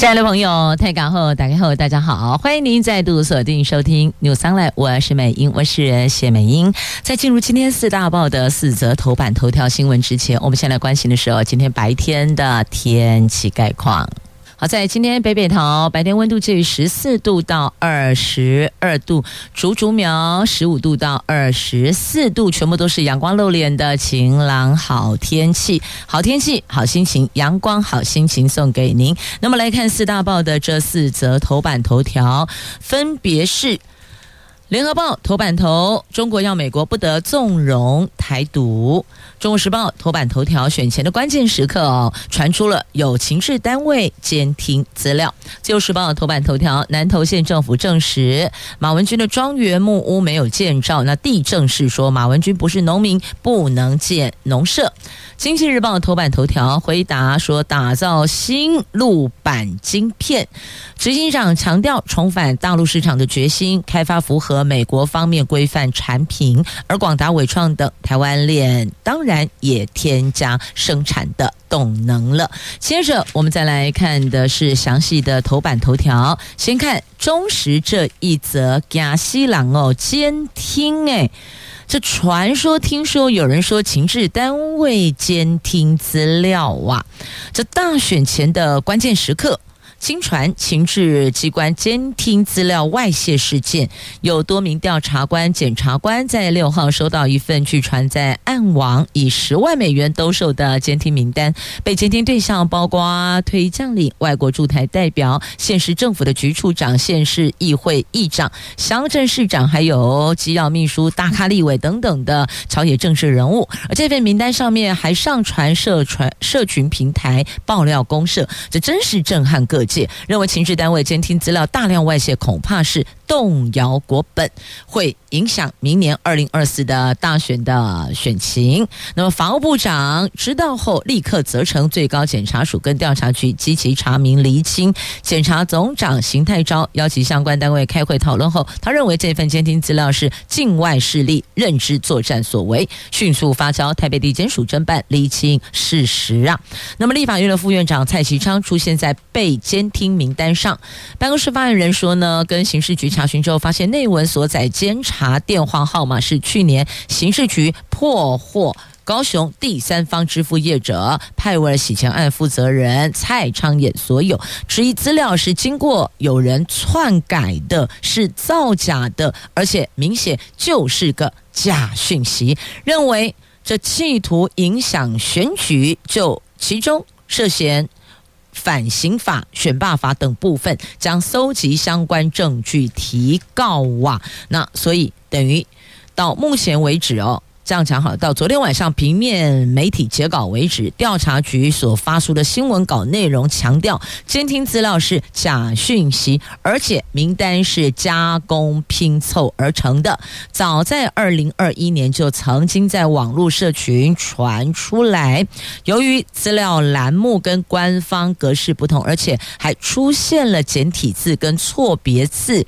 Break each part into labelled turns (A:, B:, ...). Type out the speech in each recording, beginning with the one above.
A: 亲爱的朋友，太港后打开后，大家好，欢迎您再度锁定收听 News Online，我是美英，我是谢美英。在进入今天四大报的四则头版头条新闻之前，我们先来关心的是哦，今天白天的天气概况。好，在今天北北桃白天温度介于十四度到二十二度，竹竹苗十五度到二十四度，全部都是阳光露脸的晴朗好天气，好天气好心情，阳光好心情送给您。那么来看四大报的这四则头版头条，分别是。联合报头版头：中国要美国不得纵容台独。中国时报头版头条：选前的关键时刻哦，传出了有情治单位监听资料。自由时报头版头条：南投县政府证实马文君的庄园木屋没有建照，那地政是说马文君不是农民，不能建农舍。经济日报头版头条回答说，打造新路版晶片，执行长强调重返大陆市场的决心，开发符合美国方面规范产品，而广达、伟创等台湾链当然也添加生产的动能了。接着我们再来看的是详细的头版头条，先看中时这一则加西朗哦监听诶。这传说，听说有人说情治单位监听资料啊，这大选前的关键时刻。经传情治机关监听资料外泄事件，有多名调查官、检察官在六号收到一份据传在暗网以十万美元兜售的监听名单，被监听对象包括退役将领、外国驻台代表、县市政府的局处长、县市议会议长、乡镇市长，还有机要秘书、大咖立委等等的朝野政治人物。而这份名单上面还上传社传社群平台爆料公社，这真是震撼各。认为情治单位监听资料大量外泄，恐怕是动摇国本，会影响明年二零二四的大选的选情。那么，法务部长知道后，立刻责成最高检察署跟调查局积极查明厘清。检察总长邢泰钊邀请相关单位开会讨论后，他认为这份监听资料是境外势力认知作战所为，迅速发交台北地检署侦办厘清事实啊。那么，立法院的副院长蔡其昌出现在被监听名单上，办公室发言人说呢，跟刑事局长查询之后，发现内文所载监察电话号码是去年刑事局破获高雄第三方支付业者派威尔洗钱案负责人蔡昌衍所有，质疑资料是经过有人篡改的，是造假的，而且明显就是个假讯息，认为这企图影响选举，就其中涉嫌。反刑法、选罢法等部分将搜集相关证据提告啊，那所以等于到目前为止哦。这样讲好，到昨天晚上平面媒体截稿为止，调查局所发出的新闻稿内容强调，监听资料是假讯息，而且名单是加工拼凑而成的。早在二零二一年就曾经在网络社群传出来，由于资料栏目跟官方格式不同，而且还出现了简体字跟错别字。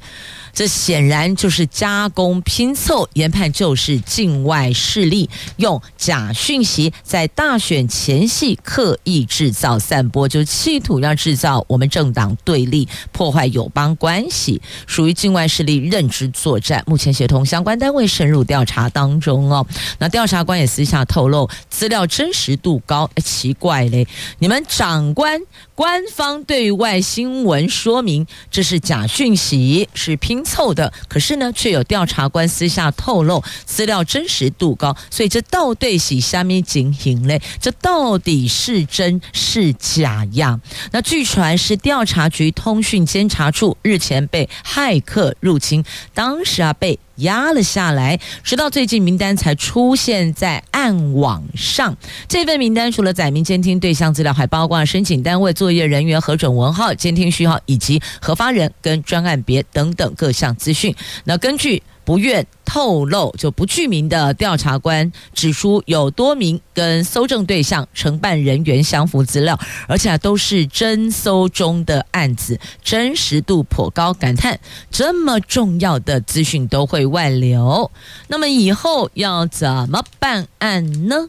A: 这显然就是加工拼凑，研判就是境外势力用假讯息在大选前夕刻意制造散播，就企图要制造我们政党对立，破坏友邦关系，属于境外势力认知作战。目前协同相关单位深入调查当中哦。那调查官也私下透露，资料真实度高。奇怪嘞，你们长官官方对外新闻说明这是假讯息，是拼。凑的，可是呢，却有调查官私下透露资料真实度高，所以这到底是虾米情形嘞？这到底是真是假呀？那据传是调查局通讯监察处日前被骇客入侵，当时啊被。压了下来，直到最近名单才出现在暗网上。这份名单除了载明监听对象资料，还包括申请单位、作业人员核准文号、监听序号以及核发人跟专案别等等各项资讯。那根据不愿透露，就不具名的调查官指出，有多名跟搜证对象、承办人员相符资料，而且都是侦搜中的案子，真实度颇高。感叹这么重要的资讯都会外流，那么以后要怎么办案呢？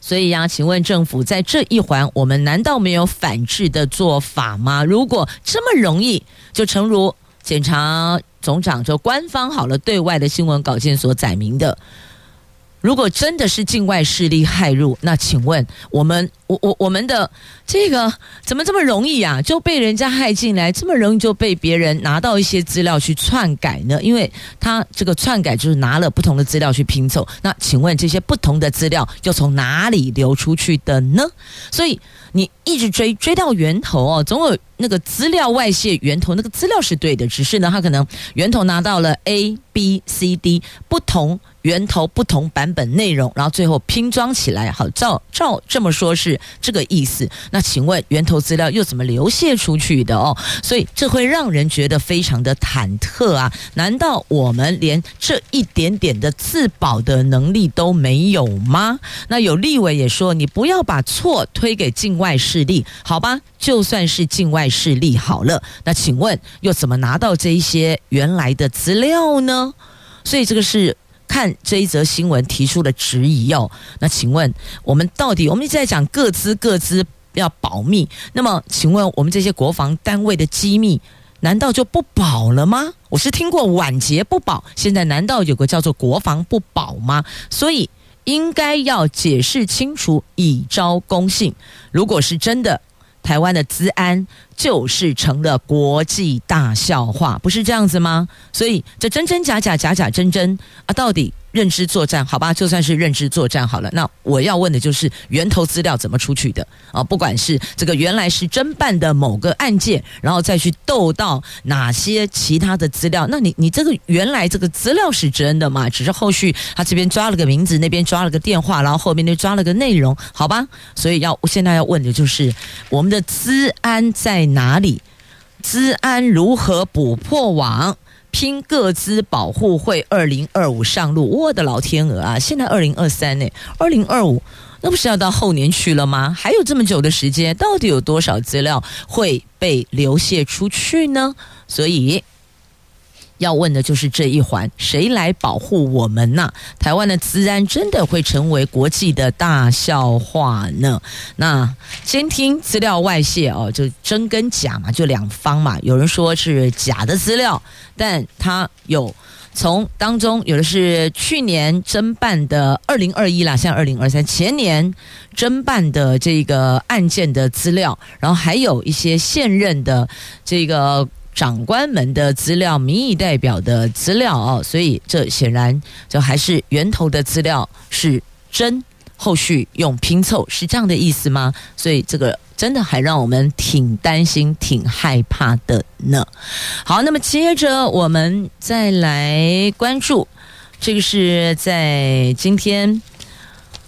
A: 所以呀，请问政府在这一环，我们难道没有反制的做法吗？如果这么容易，就诚如检查总长就官方好了对外的新闻稿件所载明的。如果真的是境外势力害入，那请问我们我我我们的这个怎么这么容易啊？就被人家害进来，这么容易就被别人拿到一些资料去篡改呢？因为他这个篡改就是拿了不同的资料去拼凑。那请问这些不同的资料又从哪里流出去的呢？所以你一直追追到源头哦，总有那个资料外泄源头，那个资料是对的，只是呢，他可能源头拿到了 A、B、C、D 不同。源头不同版本内容，然后最后拼装起来，好，照照这么说，是这个意思。那请问源头资料又怎么流泄出去的哦？所以这会让人觉得非常的忐忑啊！难道我们连这一点点的自保的能力都没有吗？那有立委也说，你不要把错推给境外势力，好吧？就算是境外势力好了，那请问又怎么拿到这一些原来的资料呢？所以这个是。看这一则新闻提出的质疑哦，那请问我们到底我们一直在讲各资各资要保密，那么请问我们这些国防单位的机密难道就不保了吗？我是听过晚节不保，现在难道有个叫做国防不保吗？所以应该要解释清楚，以昭公信。如果是真的。台湾的资安就是成了国际大笑话，不是这样子吗？所以这真真假假，假假真真啊，到底？认知作战，好吧，就算是认知作战好了。那我要问的就是源头资料怎么出去的啊？不管是这个原来是侦办的某个案件，然后再去斗到哪些其他的资料，那你你这个原来这个资料是真的吗？只是后续他这边抓了个名字，那边抓了个电话，然后后面又抓了个内容，好吧？所以要现在要问的就是我们的资安在哪里？资安如何捕破网？拼各资保护会二零二五上路，我的老天鹅啊！现在二零二三呢，二零二五那不是要到后年去了吗？还有这么久的时间，到底有多少资料会被流泄出去呢？所以。要问的就是这一环，谁来保护我们呢？台湾的资安真的会成为国际的大笑话呢？那监听资料外泄哦，就真跟假嘛，就两方嘛。有人说是假的资料，但他有从当中有的是去年侦办的二零二一啦，像二零二三前年侦办的这个案件的资料，然后还有一些现任的这个。长官们的资料、民意代表的资料哦，所以这显然就还是源头的资料是真，后续用拼凑是这样的意思吗？所以这个真的还让我们挺担心、挺害怕的呢。好，那么接着我们再来关注，这个是在今天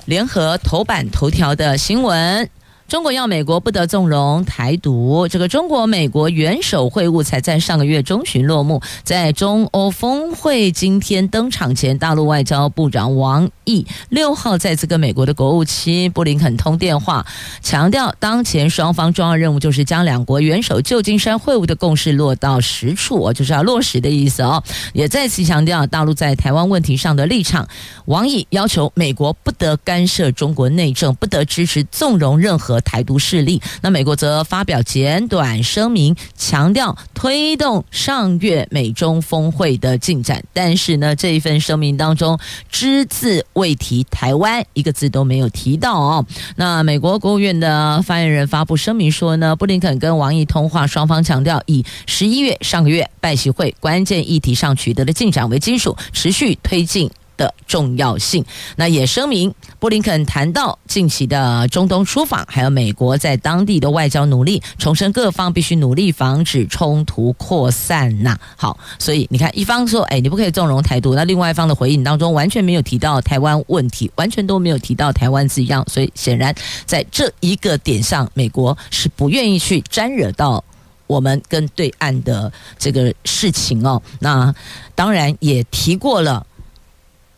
A: 联合头版头条的新闻。中国要美国不得纵容台独，这个中国美国元首会晤才在上个月中旬落幕，在中欧峰会今天登场前，大陆外交部长王毅六号再次跟美国的国务卿布林肯通电话，强调当前双方重要任务就是将两国元首旧金山会晤的共识落到实处，就是要落实的意思哦。也再次强调大陆在台湾问题上的立场，王毅要求美国不得干涉中国内政，不得支持纵容任何。台独势力，那美国则发表简短声明，强调推动上月美中峰会的进展。但是呢，这一份声明当中只字未提台湾，一个字都没有提到哦。那美国国务院的发言人发布声明说呢，布林肯跟王毅通话，双方强调以十一月上个月拜习会关键议题上取得的进展为基础，持续推进。的重要性，那也声明，布林肯谈到近期的中东出访，还有美国在当地的外交努力，重申各方必须努力防止冲突扩散呐。好，所以你看，一方说，哎，你不可以纵容台独，那另外一方的回应当中完全没有提到台湾问题，完全都没有提到台湾字样，所以显然在这一个点上，美国是不愿意去沾惹到。我们跟对岸的这个事情哦。那当然也提过了。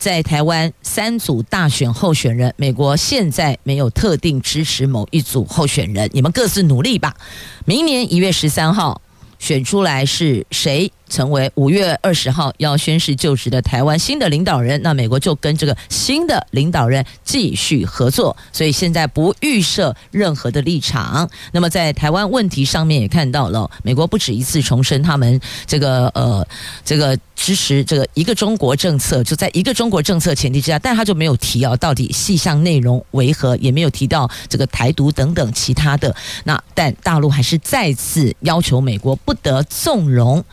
A: 在台湾三组大选候选人，美国现在没有特定支持某一组候选人，你们各自努力吧。明年一月十三号选出来是谁？成为五月二十号要宣誓就职的台湾新的领导人，那美国就跟这个新的领导人继续合作，所以现在不预设任何的立场。那么在台湾问题上面也看到了，美国不止一次重申他们这个呃这个支持这个一个中国政策，就在一个中国政策前提之下，但他就没有提啊到底细项内容为何，也没有提到这个台独等等其他的。那但大陆还是再次要求美国不得纵容。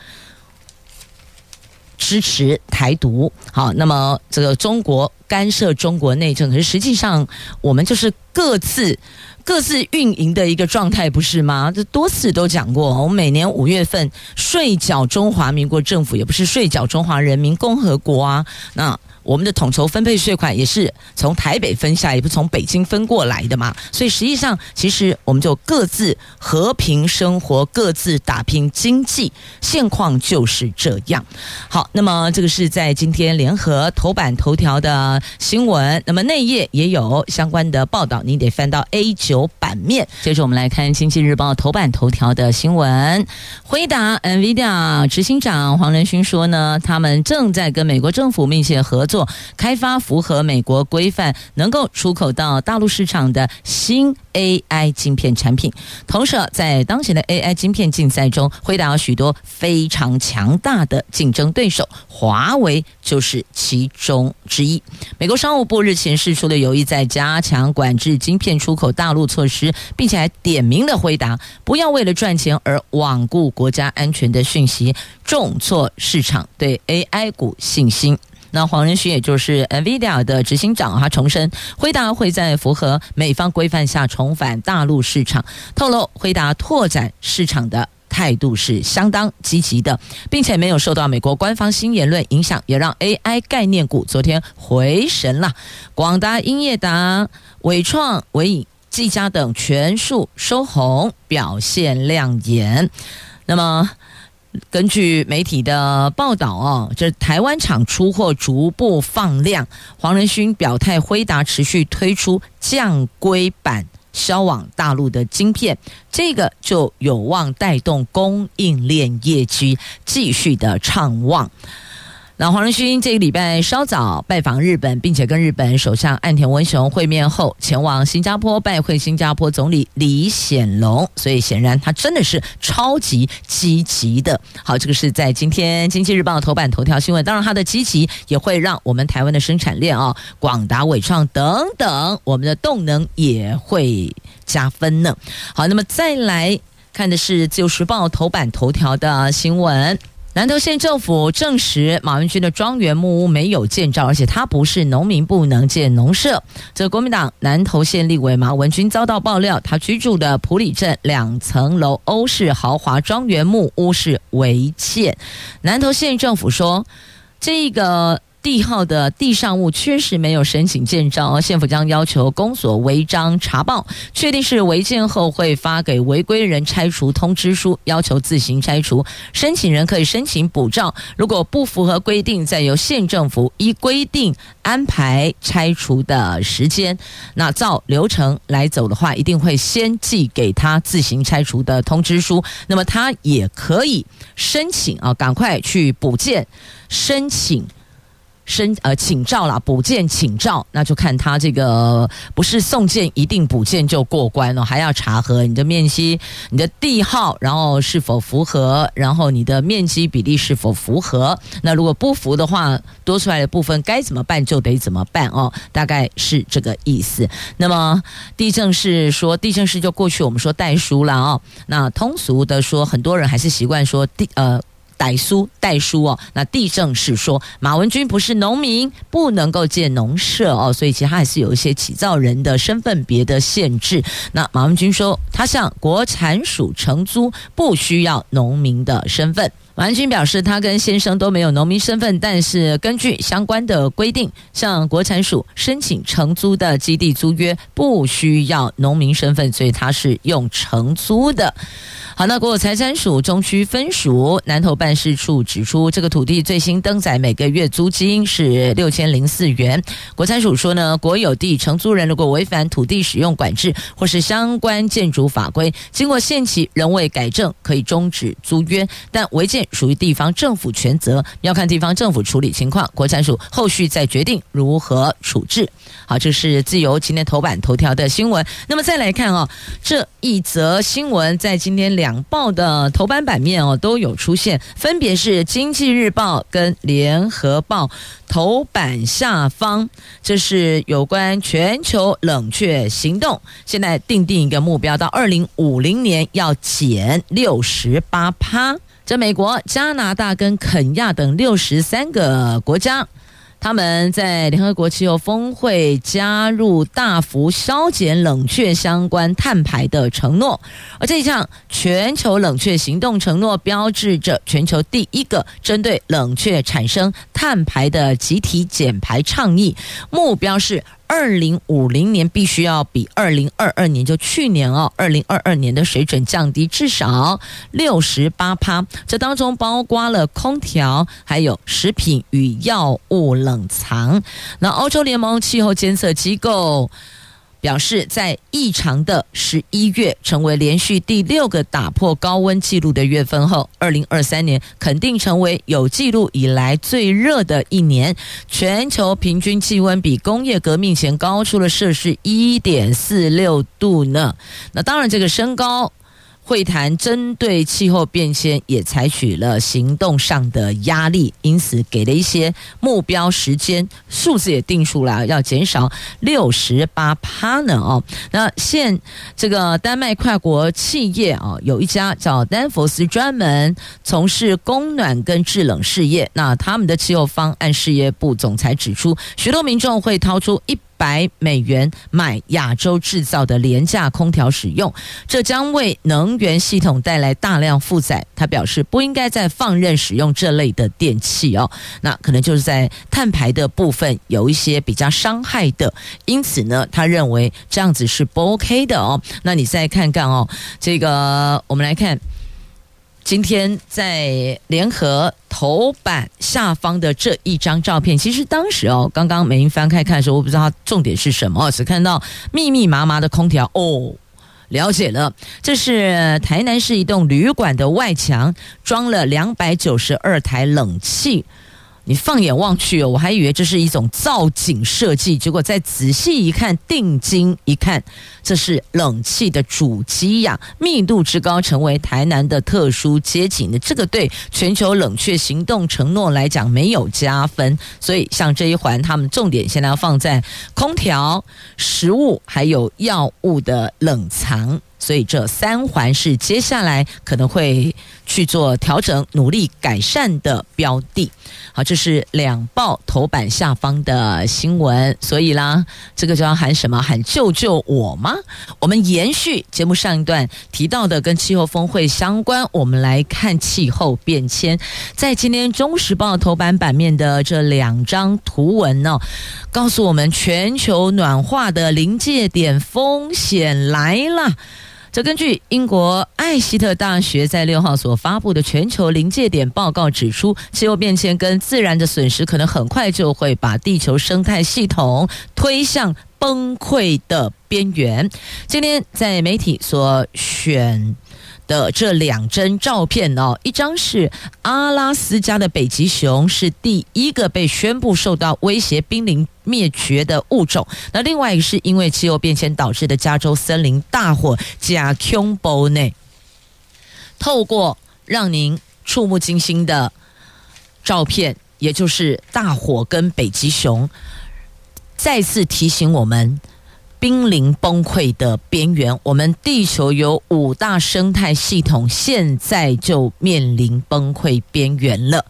A: 支持台独，好，那么这个中国干涉中国内政，可是实际上我们就是各自各自运营的一个状态，不是吗？这多次都讲过，我们每年五月份税缴中华民国政府，也不是税缴中华人民共和国啊，那。我们的统筹分配税款也是从台北分下，也不从北京分过来的嘛。所以实际上，其实我们就各自和平生活，各自打拼经济，现况就是这样。好，那么这个是在今天联合头版头条的新闻，那么内页也有相关的报道，你得翻到 A 九版面。接着我们来看《经济日报》头版头条的新闻，回答 NVIDIA 执行长黄仁勋说呢，他们正在跟美国政府密切合作。做开发符合美国规范、能够出口到大陆市场的新 AI 晶片产品。同时，在当前的 AI 晶片竞赛中，辉达有许多非常强大的竞争对手，华为就是其中之一。美国商务部日前释出了有意在加强管制晶片出口大陆措施，并且还点名的回答不要为了赚钱而罔顾国家安全的讯息，重挫市场对 AI 股信心。那黄仁勋也就是 NVIDIA 的执行长，他重申，辉达会在符合美方规范下重返大陆市场，透露辉达拓展市场的态度是相当积极的，并且没有受到美国官方新言论影响，也让 AI 概念股昨天回神了。广达、英业达、伟创、伟影、技嘉等全数收红，表现亮眼。那么。根据媒体的报道哦，这台湾厂出货逐步放量。黄仁勋表态，辉达持续推出降规版销往大陆的晶片，这个就有望带动供应链业绩继续的畅旺。那黄仁勋这个礼拜稍早拜访日本，并且跟日本首相岸田文雄会面后，前往新加坡拜会新加坡总理李显龙，所以显然他真的是超级积极的。好，这个是在今天《经济日报》头版头条新闻。当然，他的积极也会让我们台湾的生产链啊、广达、伟创等等，我们的动能也会加分呢。好，那么再来看的是《自由时报》头版头条的新闻。南投县政府证实，马文君的庄园木屋没有建造，而且他不是农民，不能建农舍。这国民党南投县立委马文君遭到爆料，他居住的普里镇两层楼欧式豪华庄园木屋是违建。南投县政府说，这个。地号的地上物确实没有申请建照，县府将要求公所违章查报，确定是违建后会发给违规人拆除通知书，要求自行拆除。申请人可以申请补照，如果不符合规定，再由县政府依规定安排拆除的时间。那照流程来走的话，一定会先寄给他自行拆除的通知书，那么他也可以申请啊，赶快去补建申请。申呃请照啦，补件请照，那就看他这个不是送件一定补件就过关了，还要查核你的面积、你的地号，然后是否符合，然后你的面积比例是否符合。那如果不符的话，多出来的部分该怎么办就得怎么办哦，大概是这个意思。那么地震是说，地震是就过去我们说代书了哦，那通俗的说，很多人还是习惯说地呃。代书代书哦，那地政是说马文君不是农民，不能够建农舍哦，所以其实他还是有一些起造人的身份别的限制。那马文君说，他向国产署承租，不需要农民的身份。王军表示，他跟先生都没有农民身份，但是根据相关的规定，向国产署申请承租的基地租约不需要农民身份，所以他是用承租的。好，那国有财产署中区分署南投办事处指出，这个土地最新登载每个月租金是六千零四元。国财署说呢，国有地承租人如果违反土地使用管制或是相关建筑法规，经过限期仍未改正，可以终止租约，但违建属于地方政府全责，要看地方政府处理情况，国财署后续再决定如何处置。好，这是自由今天头版头条的新闻。那么再来看哦，这一则新闻在今天两报的头版版面哦都有出现，分别是《经济日报》跟《联合报》头版下方。这是有关全球冷却行动，现在定定一个目标，到二零五零年要减六十八趴。这美国、加拿大跟肯亚等六十三个国家。他们在联合国气候峰会加入大幅削减冷却相关碳排的承诺，而这一项全球冷却行动承诺标志着全球第一个针对冷却产生碳排的集体减排倡议，目标是。二零五零年必须要比二零二二年，就去年哦，二零二二年的水准降低至少六十八趴，这当中包括了空调，还有食品与药物冷藏。那欧洲联盟气候监测机构。表示，在异常的十一月成为连续第六个打破高温纪录的月份后，二零二三年肯定成为有记录以来最热的一年，全球平均气温比工业革命前高出了摄氏一点四六度呢。那当然，这个升高。会谈针对气候变迁也采取了行动上的压力，因此给了一些目标时间，数字也定出来，要减少六十八趴呢哦。那现这个丹麦跨国企业啊，有一家叫丹佛斯，专门从事供暖跟制冷事业。那他们的气候方案事业部总裁指出，许多民众会掏出一。百美元买亚洲制造的廉价空调使用，这将为能源系统带来大量负载。他表示不应该再放任使用这类的电器哦，那可能就是在碳排的部分有一些比较伤害的，因此呢，他认为这样子是不 OK 的哦。那你再看看哦，这个我们来看。今天在联合头版下方的这一张照片，其实当时哦，刚刚美英翻开看的时候，我不知道它重点是什么，只看到密密麻麻的空调哦，了解了，这是台南市一栋旅馆的外墙装了两百九十二台冷气。你放眼望去，我还以为这是一种造景设计，结果再仔细一看，定睛一看，这是冷气的主机呀，密度之高，成为台南的特殊街景的这个对全球冷却行动承诺来讲没有加分，所以像这一环，他们重点现在要放在空调、食物还有药物的冷藏。所以这三环是接下来可能会去做调整、努力改善的标的。好，这是两报头版下方的新闻。所以啦，这个就要喊什么？喊救救我吗？我们延续节目上一段提到的跟气候峰会相关，我们来看气候变迁。在今天《中时报》头版版面的这两张图文呢，告诉我们全球暖化的临界点风险来了。这根据英国艾希特大学在六号所发布的全球临界点报告指出，气候变迁跟自然的损失可能很快就会把地球生态系统推向崩溃的边缘。今天在媒体所选的这两张照片哦，一张是阿拉斯加的北极熊，是第一个被宣布受到威胁、濒临灭绝的物种。那另外一个是因为气候变迁导致的加州森林大火，加恐怖呢。透过让您触目惊心的照片，也就是大火跟北极熊，再次提醒我们。濒临崩溃的边缘，我们地球有五大生态系统，现在就面临崩溃边缘了。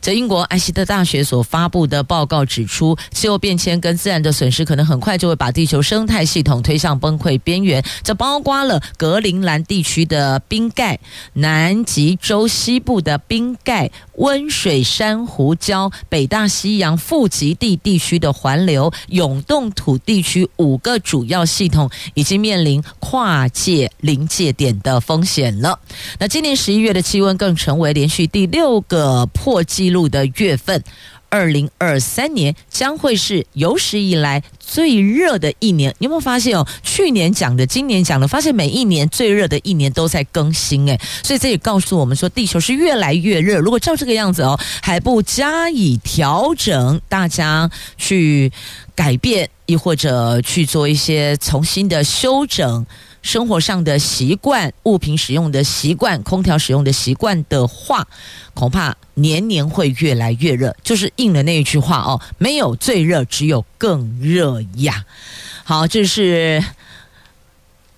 A: 在英国埃希特大学所发布的报告指出，气候变迁跟自然的损失可能很快就会把地球生态系统推向崩溃边缘。这包括了格陵兰地区的冰盖、南极洲西部的冰盖、温水珊瑚礁、北大西洋富极地地区的环流、永冻土地区五个主要系统已经面临跨界临界点的风险了。那今年十一月的气温更成为连续第六个破纪录的月份，二零二三年将会是有史以来最热的一年。你有没有发现哦？去年讲的，今年讲的，发现每一年最热的一年都在更新诶，所以这也告诉我们说，地球是越来越热。如果照这个样子哦，还不加以调整，大家去改变，亦或者去做一些重新的修整。生活上的习惯、物品使用的习惯、空调使用的习惯的话，恐怕年年会越来越热。就是应了那一句话哦，没有最热，只有更热呀。好，这是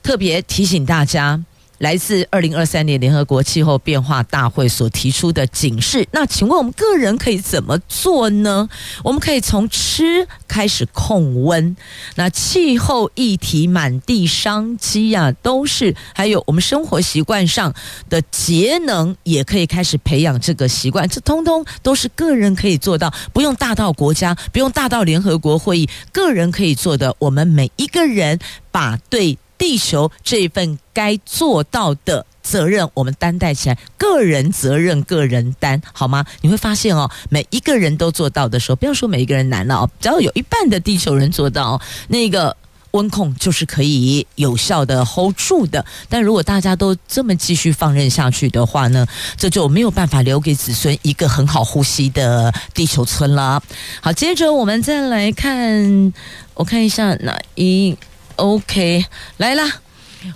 A: 特别提醒大家。来自二零二三年联合国气候变化大会所提出的警示，那请问我们个人可以怎么做呢？我们可以从吃开始控温。那气候议题满地商机呀，都是还有我们生活习惯上的节能，也可以开始培养这个习惯。这通通都是个人可以做到，不用大到国家，不用大到联合国会议，个人可以做的。我们每一个人把对。地球这一份该做到的责任，我们担待起来，个人责任个人担，好吗？你会发现哦，每一个人都做到的时候，不要说每一个人难了哦，只要有一半的地球人做到，那个温控就是可以有效的 hold 住的。但如果大家都这么继续放任下去的话呢，这就没有办法留给子孙一个很好呼吸的地球村了。好，接着我们再来看，我看一下哪一。OK，来啦，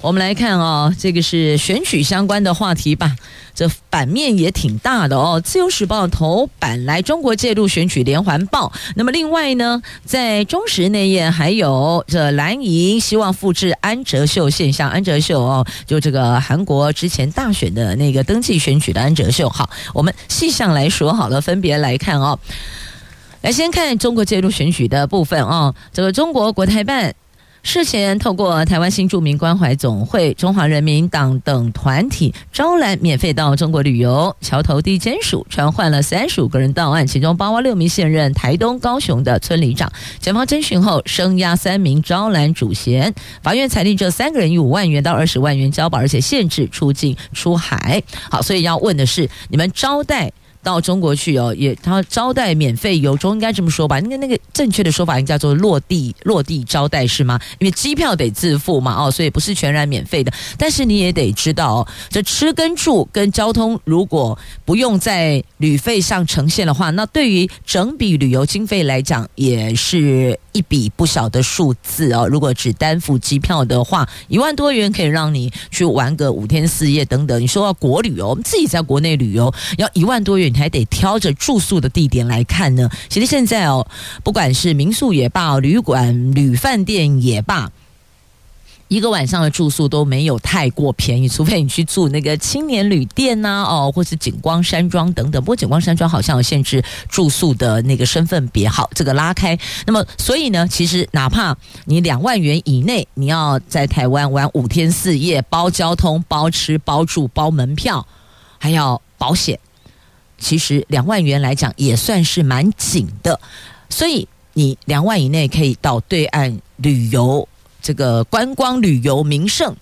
A: 我们来看哦，这个是选举相关的话题吧。这版面也挺大的哦，《自由时报》头版来中国介入选举连环报。那么另外呢，在中时内页还有这蓝营希望复制安哲秀现象，安哲秀哦，就这个韩国之前大选的那个登记选举的安哲秀。好，我们细项来说好了，分别来看哦。来先看中国介入选举的部分哦，这个中国国台办。事前透过台湾新住民关怀总会、中华人民党等团体招揽免费到中国旅游，桥头地检署传唤了三十五个人到案，其中包括六名现任台东、高雄的村里长。检方侦讯后声押三名招揽主嫌，法院裁定这三个人以五万元到二十万元交保，而且限制出境出海。好，所以要问的是，你们招待。到中国去哦，也他招待免费游中，应该这么说吧？应该那个正确的说法应该叫做落地落地招待是吗？因为机票得自付嘛，哦，所以不是全然免费的。但是你也得知道哦，这吃跟住跟交通如果不用在旅费上呈现的话，那对于整笔旅游经费来讲也是一笔不小的数字哦。如果只单付机票的话，一万多元可以让你去玩个五天四夜等等。你说到国旅游，我们自己在国内旅游要一万多元。还得挑着住宿的地点来看呢。其实现在哦，不管是民宿也罢，旅馆、旅饭店也罢，一个晚上的住宿都没有太过便宜，除非你去住那个青年旅店呐，哦，或是景光山庄等等。不过景光山庄好像有限制住宿的那个身份别，号，这个拉开。那么，所以呢，其实哪怕你两万元以内，你要在台湾玩五天四夜，包交通、包吃、包住、包门票，还要保险。其实两万元来讲也算是蛮紧的，所以你两万以内可以到对岸旅游，这个观光旅游名胜，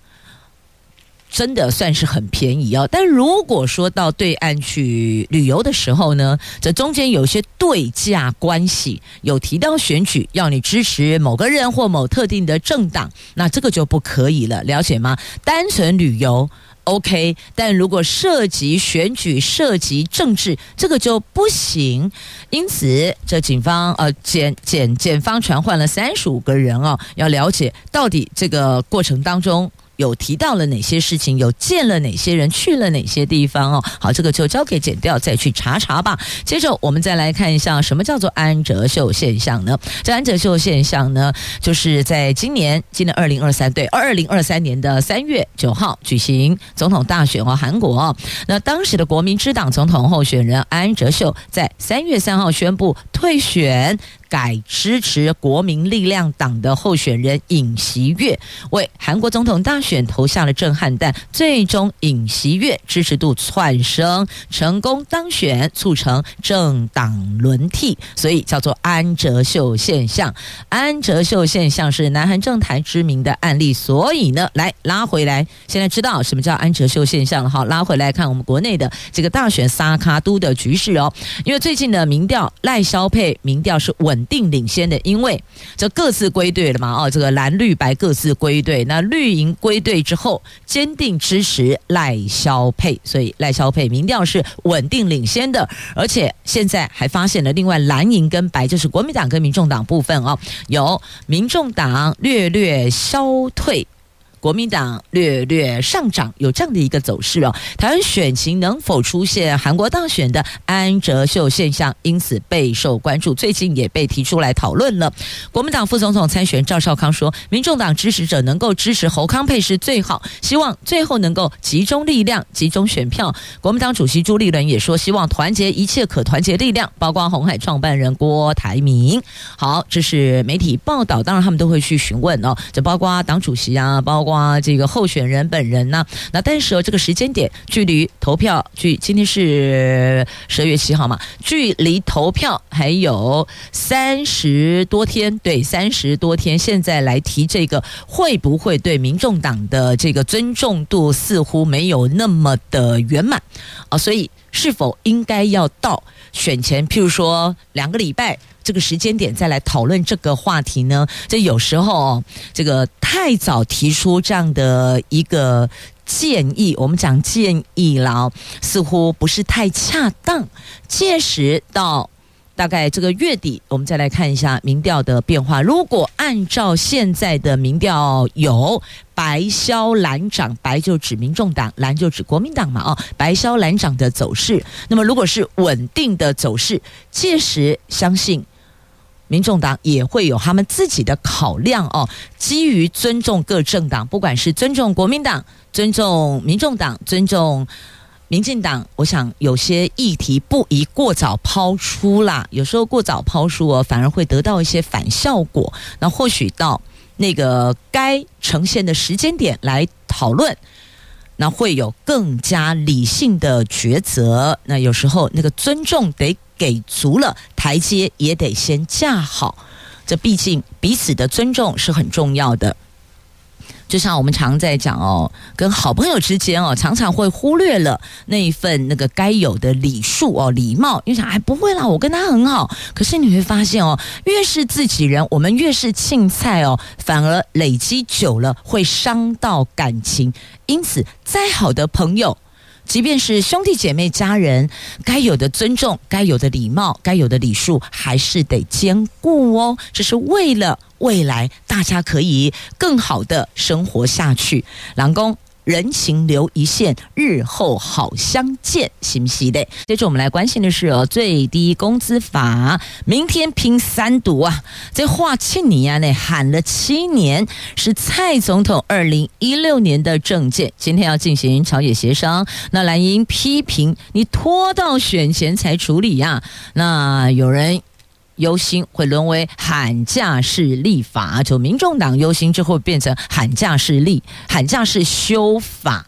A: 真的算是很便宜哦。但如果说到对岸去旅游的时候呢，这中间有些对价关系，有提到选举要你支持某个人或某特定的政党，那这个就不可以了，了解吗？单纯旅游。OK，但如果涉及选举、涉及政治，这个就不行。因此，这警方呃检检检方传唤了三十五个人哦，要了解到底这个过程当中有提到了哪些事情，有见了哪些人，去了哪些地方哦。好，这个就交给检调再去查查吧。接着我们再来看一下，什么叫做安哲秀现象呢？这安哲秀现象呢，就是在今年，今年二零二三对二零二三年的三月九号举行总统大选哦，韩国。那当时的国民之党总统候选人安哲秀在三月三号宣布退选。改支持国民力量党的候选人尹锡悦，为韩国总统大选投下了震撼弹。最终，尹锡悦支持度窜升，成功当选，促成政党轮替，所以叫做安哲秀现象。安哲秀现象是南韩政坛知名的案例。所以呢，来拉回来，现在知道什么叫安哲秀现象了。好，拉回来看我们国内的这个大选萨卡都的局势哦。因为最近的民调赖肖配民调是稳。稳定领先的，因为这各自归队了嘛，哦，这个蓝绿白各自归队，那绿营归队之后，坚定支持赖萧佩，所以赖萧佩民调是稳定领先的，而且现在还发现了另外蓝营跟白，就是国民党跟民众党部分哦，有民众党略略消退。国民党略略上涨，有这样的一个走势哦。台湾选情能否出现韩国大选的安哲秀现象，因此备受关注。最近也被提出来讨论了。国民党副总统参选赵少康说，民众党支持者能够支持侯康佩是最好，希望最后能够集中力量、集中选票。国民党主席朱立伦也说，希望团结一切可团结力量，包括红海创办人郭台铭。好，这是媒体报道，当然他们都会去询问哦，这包括党主席啊，包括。啊，这个候选人本人呢？那但是哦这个时间点，距离投票，距今天是十二月七号嘛，距离投票还有三十多天，对，三十多天。现在来提这个，会不会对民众党的这个尊重度似乎没有那么的圆满啊？所以是否应该要到选前，譬如说两个礼拜？这个时间点再来讨论这个话题呢？这有时候这个太早提出这样的一个建议，我们讲建议了，似乎不是太恰当。届时到大概这个月底，我们再来看一下民调的变化。如果按照现在的民调有白萧蓝涨，白就指民众党，蓝就指国民党嘛，哦，白萧蓝涨的走势，那么如果是稳定的走势，届时相信。民众党也会有他们自己的考量哦，基于尊重各政党，不管是尊重国民党、尊重民众党、尊重民进党，我想有些议题不宜过早抛出啦。有时候过早抛出哦，反而会得到一些反效果。那或许到那个该呈现的时间点来讨论，那会有更加理性的抉择。那有时候那个尊重得。给足了台阶，也得先架好。这毕竟彼此的尊重是很重要的。就像我们常在讲哦，跟好朋友之间哦，常常会忽略了那一份那个该有的礼数哦、礼貌。你想，哎，不会啦，我跟他很好。可是你会发现哦，越是自己人，我们越是青菜哦，反而累积久了会伤到感情。因此，再好的朋友。即便是兄弟姐妹家人，该有的尊重、该有的礼貌、该有的礼数，还是得兼顾哦。这是为了未来大家可以更好的生活下去。郎公。人情留一线，日后好相见，行不行的？接着我们来关心的是哦，最低工资法明天拼三读啊！这话气你啊，那喊了七年，是蔡总统二零一六年的政见，今天要进行朝野协商。那蓝营批评你拖到选前才处理呀、那有人。忧心会沦为喊价式立法，就民众党忧心之后变成喊价式立，喊价式修法。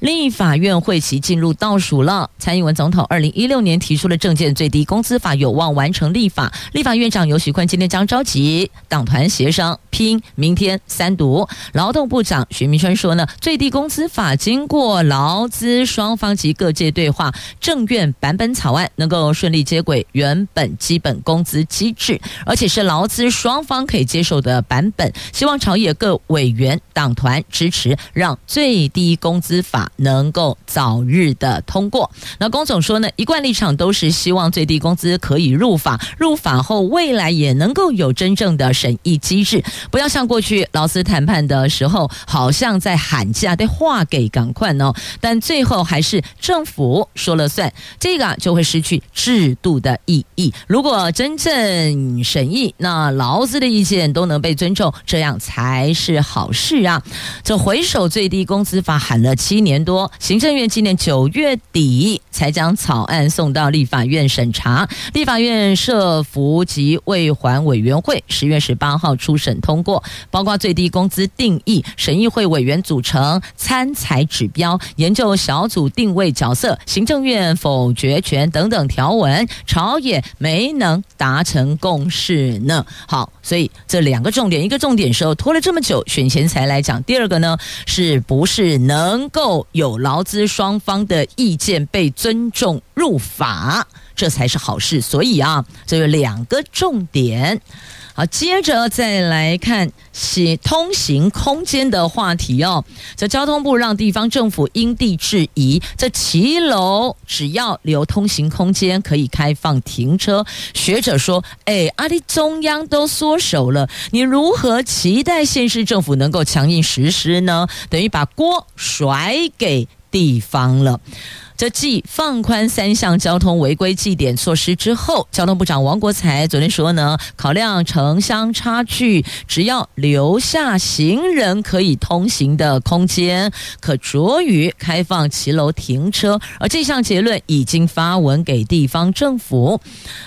A: 立法院会期进入倒数了。蔡英文总统二零一六年提出了政见，最低工资法有望完成立法。立法院长游锡堃今天将召集党团协商，拼明天三读。劳动部长徐明春说呢，最低工资法经过劳资双方及各界对话，政院版本草案能够顺利接轨原本基本工资机制，而且是劳资双方可以接受的版本。希望朝野各委员党团支持，让最低工资法。能够早日的通过。那龚总说呢，一贯立场都是希望最低工资可以入法，入法后未来也能够有真正的审议机制，不要像过去劳资谈判的时候，好像在喊价，得划给赶快哦，但最后还是政府说了算，这个就会失去制度的意义。如果真正审议，那劳资的意见都能被尊重，这样才是好事啊！这回首最低工资法喊了七年多，行政院今年九月底才将草案送到立法院审查，立法院设服及未还委员会十月十八号初审通过，包括最低工资定义、审议会委员组成、参采指标、研究小组定位角色、行政院否决权等等条文，朝野没能达成共识呢。好，所以这两个重点，一个重点是拖了这么久，选前才来讲；第二个呢，是不是能够有劳资双方的意见被尊重入法，这才是好事。所以啊，这有两个重点。好，接着再来看写通行空间的话题哦。这交通部让地方政府因地制宜，这骑楼只要留通行空间，可以开放停车。学者说：“哎，阿里中央都缩手了，你如何期待县市政府能够强硬实施呢？等于把锅甩给地方了。”这继放宽三项交通违规记点措施之后，交通部长王国材昨天说呢，考量城乡差距，只要留下行人可以通行的空间，可酌予开放骑楼停车。而这项结论已经发文给地方政府。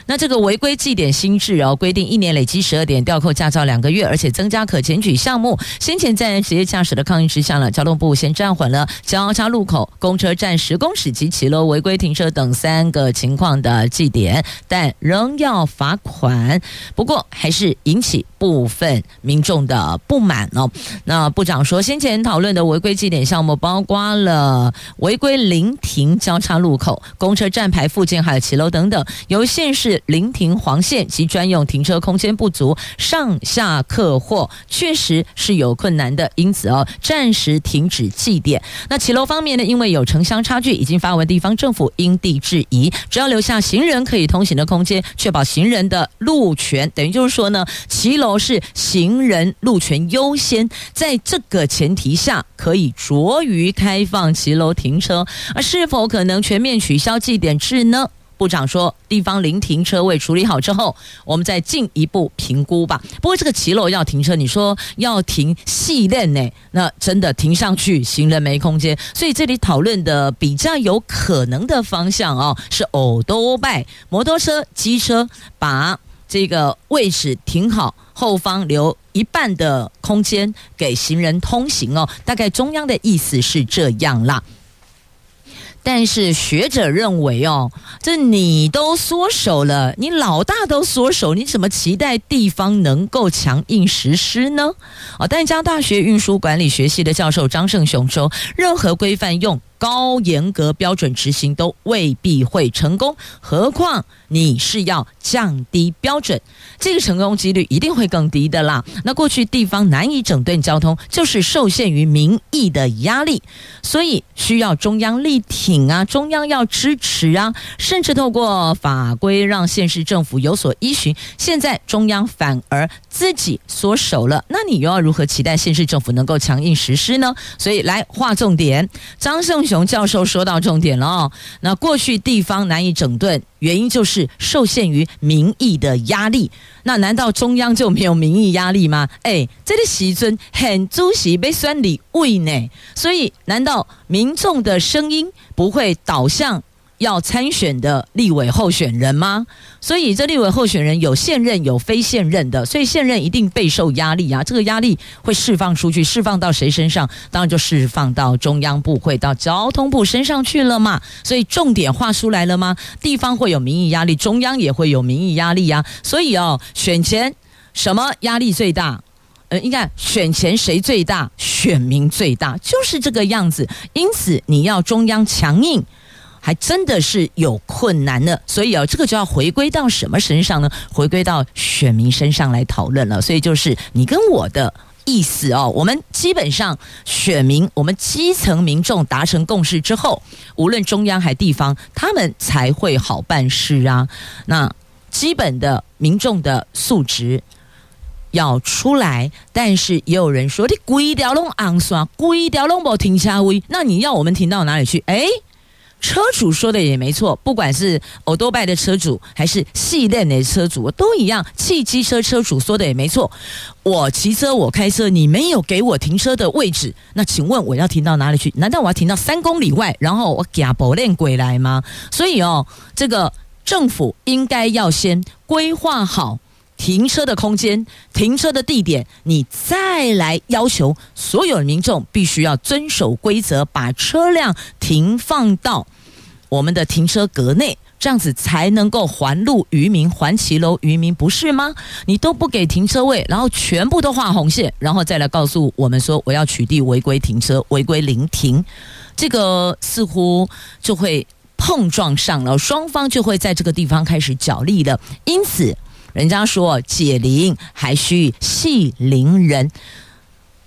A: 那这个违规记点新制哦，规定一年累积十二点，吊扣驾照两个月，而且增加可检举项目。先前在职业驾驶的抗议之下呢，交通部先暂缓了交叉路口、公车站十公尺。及骑楼违规停车等三个情况的记点，但仍要罚款。不过还是引起部分民众的不满哦。那部长说，先前讨论的违规记点项目包括了违规临停交叉路口、公车站牌附近还有骑楼等等，由县市临停黄线及专用停车空间不足，上下客货确实是有困难的，因此哦，暂时停止记点。那骑楼方面呢，因为有城乡差距，已经发。地方政府因地制宜，只要留下行人可以通行的空间，确保行人的路权。等于就是说呢，骑楼是行人路权优先，在这个前提下，可以酌于开放骑楼停车。而是否可能全面取消祭点制呢？部长说，地方临停车位处理好之后，我们再进一步评估吧。不过这个骑楼要停车，你说要停细链呢？那真的停上去，行人没空间。所以这里讨论的比较有可能的方向哦，是欧多拜摩托车、机车把这个位置停好，后方留一半的空间给行人通行哦。大概中央的意思是这样啦。但是学者认为哦，这你都缩手了，你老大都缩手，你怎么期待地方能够强硬实施呢？哦，淡江大学运输管理学系的教授张胜雄说，任何规范用高严格标准执行都未必会成功，何况你是要降低标准，这个成功几率一定会更低的啦。那过去地方难以整顿交通，就是受限于民意的压力，所以需要中央力挺啊，中央要支持啊，甚至透过法规让县市政府有所依循。现在中央反而自己缩手了，那你又要如何期待县市政府能够强硬实施呢？所以来划重点，张胜雄教授说到重点了哦。那过去地方难以整顿，原因就是受限于民意的压力。那难道中央就没有民意压力吗？哎，这个习尊很主席被选立委呢，所以难道民众的声音不会导向要参选的立委候选人吗？所以这立委候选人有现任有非现任的，所以现任一定备受压力啊。这个压力会释放出去，释放到谁身上？当然就释放到中央部会、到交通部身上去了嘛。所以重点画出来了吗？地方会有民意压力，中央也会有民意压力啊。所以哦，选前什么压力最大？呃，应该选前谁最大？选民最大，就是这个样子。因此你要中央强硬。还真的是有困难呢，所以啊，这个就要回归到什么身上呢？回归到选民身上来讨论了。所以就是你跟我的意思哦。我们基本上选民，我们基层民众达成共识之后，无论中央还地方，他们才会好办事啊。那基本的民众的素质要出来，但是也有人说，你规条拢红线，规条拢无停车位，那你要我们停到哪里去？哎。车主说的也没错，不管是欧多拜的车主还是系列的车主，都一样。汽机车车主说的也没错，我骑车我开车，你没有给我停车的位置，那请问我要停到哪里去？难道我要停到三公里外，然后我夹宝链鬼来吗？所以哦，这个政府应该要先规划好停车的空间、停车的地点，你再来要求所有民众必须要遵守规则，把车辆停放到我们的停车格内，这样子才能够还路于民、还骑楼于民，不是吗？你都不给停车位，然后全部都画红线，然后再来告诉我们说我要取缔违规停车、违规临停，这个似乎就会碰撞上了，双方就会在这个地方开始角力了，因此。人家说解铃还须系铃人，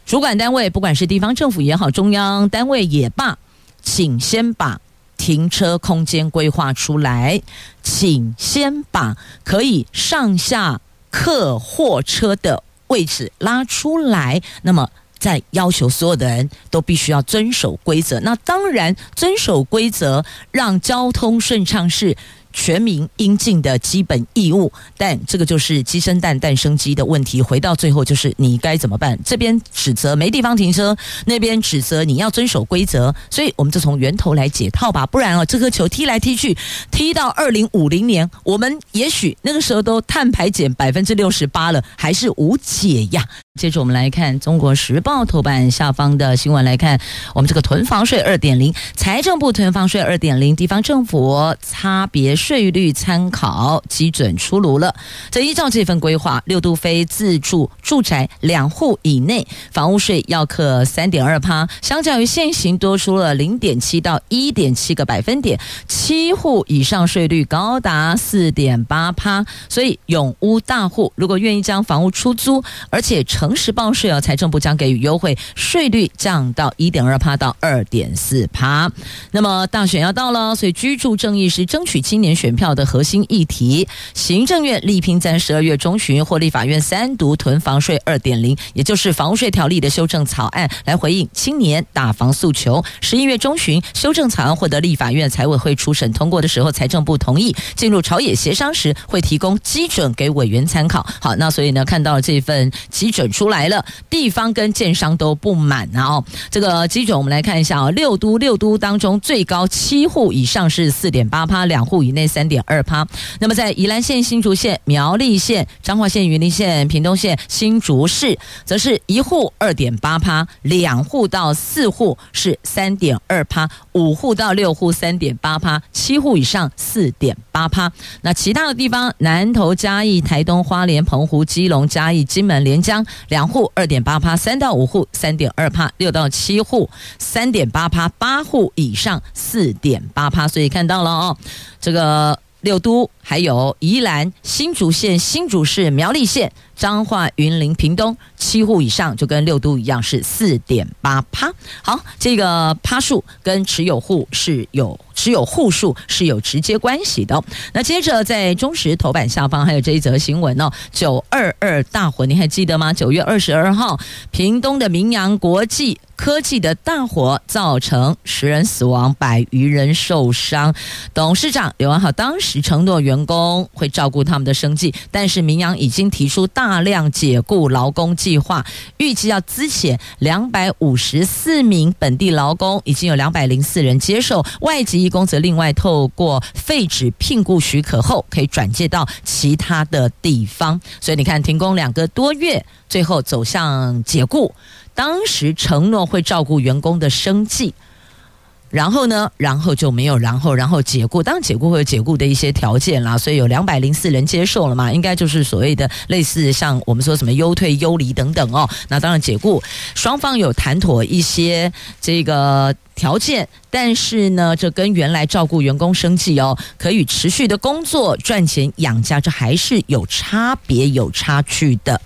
A: 主管单位不管是地方政府也好，中央单位也罢，请先把停车空间规划出来，请先把可以上下客货车的位置拉出来，那么再要求所有的人都必须要遵守规则。那当然，遵守规则让交通顺畅是。全民应尽的基本义务，但这个就是鸡生蛋，蛋生鸡的问题。回到最后，就是你该怎么办？这边指责没地方停车，那边指责你要遵守规则，所以我们就从源头来解套吧。不然哦，这颗球踢来踢去，踢到二零五零年，我们也许那个时候都碳排减百分之六十八了，还是无解呀。接着我们来看《中国时报》头版下方的新闻，来看我们这个囤房税二点零，财政部囤房税二点零，地方政府差别税率参考基准出炉了。这依照这份规划，六都非自住住宅两户以内房屋税要课三点二趴，相较于现行多出了零点七到一点七个百分点，七户以上税率高达四点八趴。所以永屋大户如果愿意将房屋出租，而且成诚实报税哦，财政部将给予优惠，税率降到一点二趴到二点四趴。那么大选要到了，所以居住正义是争取青年选票的核心议题。行政院力拼在十二月中旬或立法院三读囤房税二点零，也就是房屋税条例的修正草案，来回应青年打房诉求。十一月中旬修正草案获得立法院财委会初审通过的时候，财政部同意进入朝野协商时，会提供基准给委员参考。好，那所以呢，看到了这份基准。出来了，地方跟建商都不满啊！哦，这个基准我们来看一下啊，六都六都当中最高七户以上是四点八趴，两户以内三点二趴。那么在宜兰县、新竹县、苗栗县、彰化县、云林县、屏东县、新竹市，则是一户二点八趴，两户到四户是三点二趴，五户到六户三点八趴，七户以上四点八趴。那其他的地方，南投、嘉义、台东、花莲、澎湖、基隆、嘉义、金门、连江。两户二点八趴，三到五户三点二趴，六到七户三点八趴，八户以上四点八趴。所以看到了哦，这个六都还有宜兰、新竹县、新竹市、苗栗县、彰化、云林、屏东，七户以上就跟六都一样是四点八趴。好，这个趴数跟持有户是有。持有户数是有直接关系的。那接着在中时头版下方还有这一则新闻哦，九二二大火，你还记得吗？九月二十二号，屏东的明扬国际科技的大火造成十人死亡，百余人受伤。董事长刘安好当时承诺员工会照顾他们的生计，但是明扬已经提出大大量解雇劳工计划，预计要资遣两百五十四名本地劳工，已经有两百零四人接受外籍。义工则另外透过废止聘雇许可后，可以转介到其他的地方。所以你看，停工两个多月，最后走向解雇。当时承诺会照顾员工的生计。然后呢，然后就没有然后，然后解雇，当然解雇会有解雇的一些条件啦，所以有两百零四人接受了嘛，应该就是所谓的类似像我们说什么优退、优离等等哦。那当然解雇，双方有谈妥一些这个条件，但是呢，这跟原来照顾员工生计哦，可以持续的工作赚钱养家，这还是有差别、有差距的。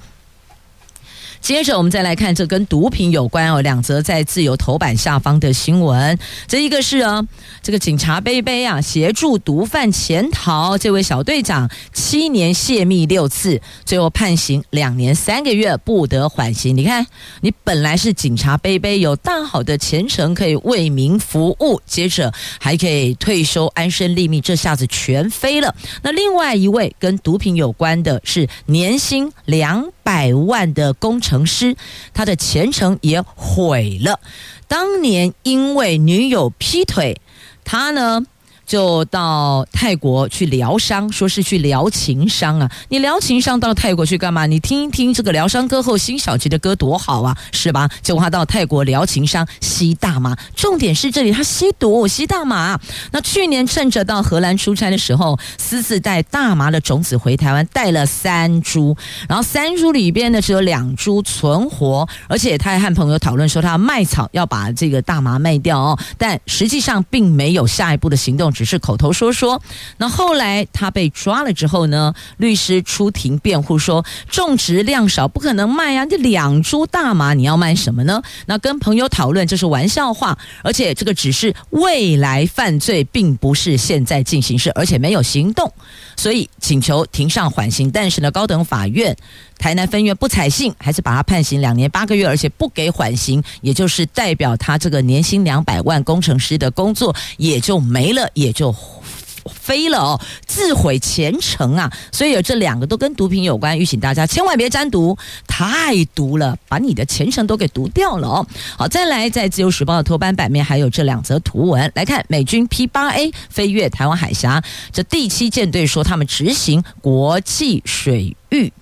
A: 接着我们再来看这跟毒品有关哦，两则在自由头版下方的新闻。这一个是啊，这个警察杯杯啊，协助毒贩潜逃，这位小队长七年泄密六次，最后判刑两年三个月，不得缓刑。你看，你本来是警察杯杯，有大好的前程，可以为民服务，接着还可以退休安身立命，这下子全飞了。那另外一位跟毒品有关的是年薪两百万的工程师，他的前程也毁了。当年因为女友劈腿，他呢，就到泰国去疗伤，说是去疗情伤啊！你疗情伤到泰国去干嘛？你听一听这个疗伤歌后辛晓琪的歌多好啊，是吧？结果他到泰国疗情伤，吸大麻。重点是这里他吸毒，吸大麻。那去年趁着到荷兰出差的时候，私自带大麻的种子回台湾，带了三株，然后三株里边呢只有两株存活，而且他还和朋友讨论说他卖草，要把这个大麻卖掉哦。但实际上并没有下一步的行动。只是口头说说，那后来他被抓了之后呢，律师出庭辩护说，种植量少，不可能卖啊！这两株大麻你要卖什么呢？那跟朋友讨论，这是玩笑话，而且这个只是未来犯罪，并不是现在进行式，而且没有行动，所以请求庭上缓刑。但是呢，高等法院台南分院不采信，还是把他判刑两年八个月，而且不给缓刑，也就是代表他这个年薪两百万工程师的工作也就没了，也。就飞了哦，自毁前程啊！所以有这两个都跟毒品有关，预请大家千万别沾毒，太毒了，把你的前程都给毒掉了哦。好，再来，在自由时报的头版版面还有这两则图文，来看美军 P 八 A 飞越台湾海峡，这第七舰队说他们执行国际水域。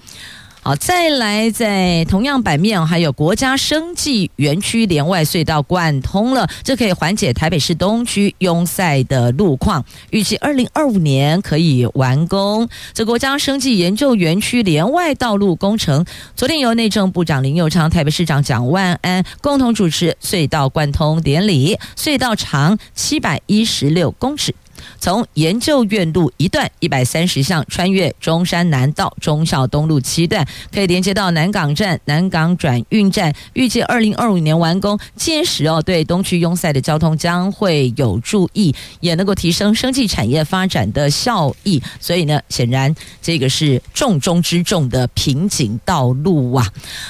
A: 好，再来，在同样版面还有国家生技园区连外隧道贯通了，这可以缓解台北市东区拥塞的路况，预计二零二五年可以完工。这国家生技研究园区连外道路工程，昨天由内政部长林右昌、台北市长蒋万安共同主持隧道贯通典礼，隧道长七百一十六公尺。从研究院路一段一百三十巷穿越中山南道忠孝东路七段，可以连接到南港站、南港转运站，预计二零二五年完工。届时哦，对东区拥塞的交通将会有助益，也能够提升生技产业发展的效益。所以呢，显然这个是重中之重的瓶颈道路啊。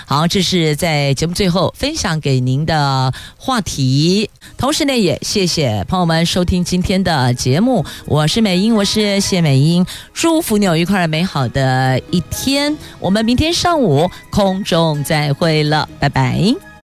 A: 好，这是在节目最后分享给您的话题，同时呢，也谢谢朋友们收听今天的节目目。我是美英，我是谢美英，祝福你有愉快美好的一天。我们明天上午空中再会了，拜拜。